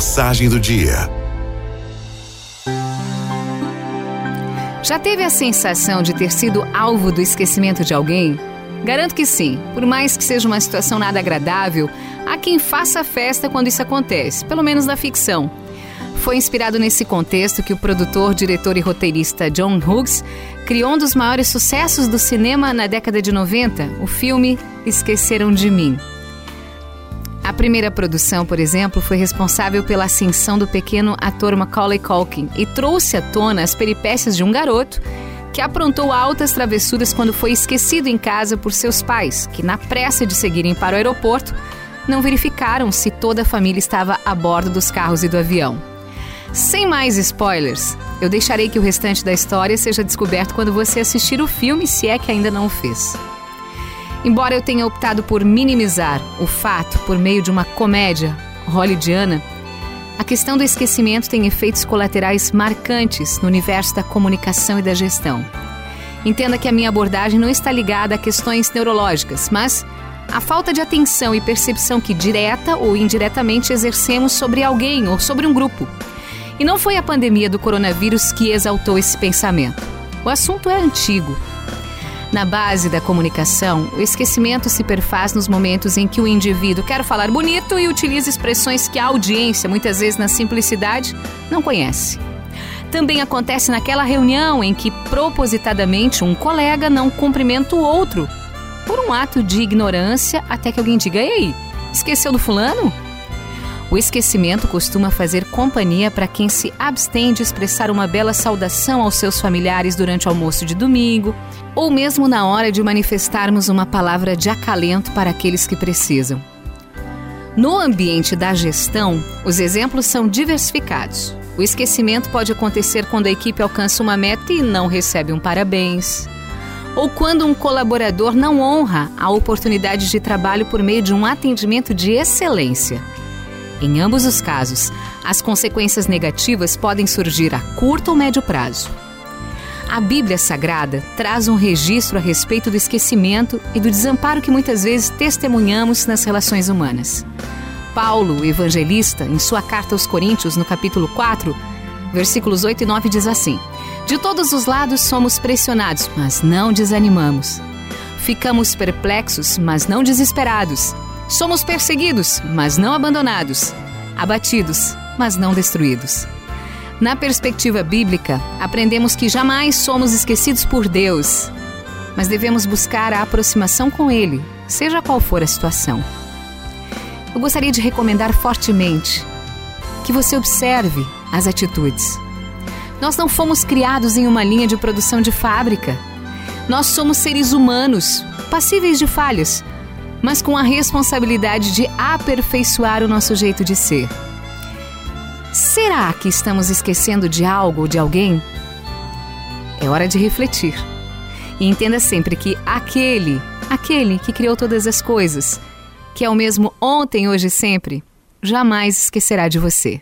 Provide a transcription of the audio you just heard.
Mensagem do dia. Já teve a sensação de ter sido alvo do esquecimento de alguém? Garanto que sim. Por mais que seja uma situação nada agradável, há quem faça festa quando isso acontece, pelo menos na ficção. Foi inspirado nesse contexto que o produtor, diretor e roteirista John Hughes criou um dos maiores sucessos do cinema na década de 90, o filme Esqueceram de Mim. Primeira produção, por exemplo, foi responsável pela ascensão do pequeno ator Macaulay Culkin e trouxe à tona as peripécias de um garoto que aprontou altas travessuras quando foi esquecido em casa por seus pais, que, na pressa de seguirem para o aeroporto, não verificaram se toda a família estava a bordo dos carros e do avião. Sem mais spoilers, eu deixarei que o restante da história seja descoberto quando você assistir o filme, se é que ainda não o fez. Embora eu tenha optado por minimizar o fato por meio de uma comédia hollywoodiana, a questão do esquecimento tem efeitos colaterais marcantes no universo da comunicação e da gestão. Entenda que a minha abordagem não está ligada a questões neurológicas, mas a falta de atenção e percepção que direta ou indiretamente exercemos sobre alguém ou sobre um grupo. E não foi a pandemia do coronavírus que exaltou esse pensamento. O assunto é antigo na base da comunicação, o esquecimento se perfaz nos momentos em que o indivíduo quer falar bonito e utiliza expressões que a audiência, muitas vezes na simplicidade, não conhece. Também acontece naquela reunião em que propositadamente um colega não cumprimenta o outro por um ato de ignorância até que alguém diga: Ei, esqueceu do fulano? O esquecimento costuma fazer companhia para quem se abstém de expressar uma bela saudação aos seus familiares durante o almoço de domingo, ou mesmo na hora de manifestarmos uma palavra de acalento para aqueles que precisam. No ambiente da gestão, os exemplos são diversificados. O esquecimento pode acontecer quando a equipe alcança uma meta e não recebe um parabéns. Ou quando um colaborador não honra a oportunidade de trabalho por meio de um atendimento de excelência. Em ambos os casos, as consequências negativas podem surgir a curto ou médio prazo. A Bíblia Sagrada traz um registro a respeito do esquecimento e do desamparo que muitas vezes testemunhamos nas relações humanas. Paulo, evangelista, em sua carta aos Coríntios, no capítulo 4, versículos 8 e 9, diz assim: De todos os lados somos pressionados, mas não desanimamos. Ficamos perplexos, mas não desesperados. Somos perseguidos, mas não abandonados, abatidos, mas não destruídos. Na perspectiva bíblica, aprendemos que jamais somos esquecidos por Deus, mas devemos buscar a aproximação com Ele, seja qual for a situação. Eu gostaria de recomendar fortemente que você observe as atitudes. Nós não fomos criados em uma linha de produção de fábrica. Nós somos seres humanos, passíveis de falhas, mas com a responsabilidade de aperfeiçoar o nosso jeito de ser. Será que estamos esquecendo de algo ou de alguém? É hora de refletir. E entenda sempre que aquele, aquele que criou todas as coisas, que é o mesmo ontem, hoje e sempre, jamais esquecerá de você.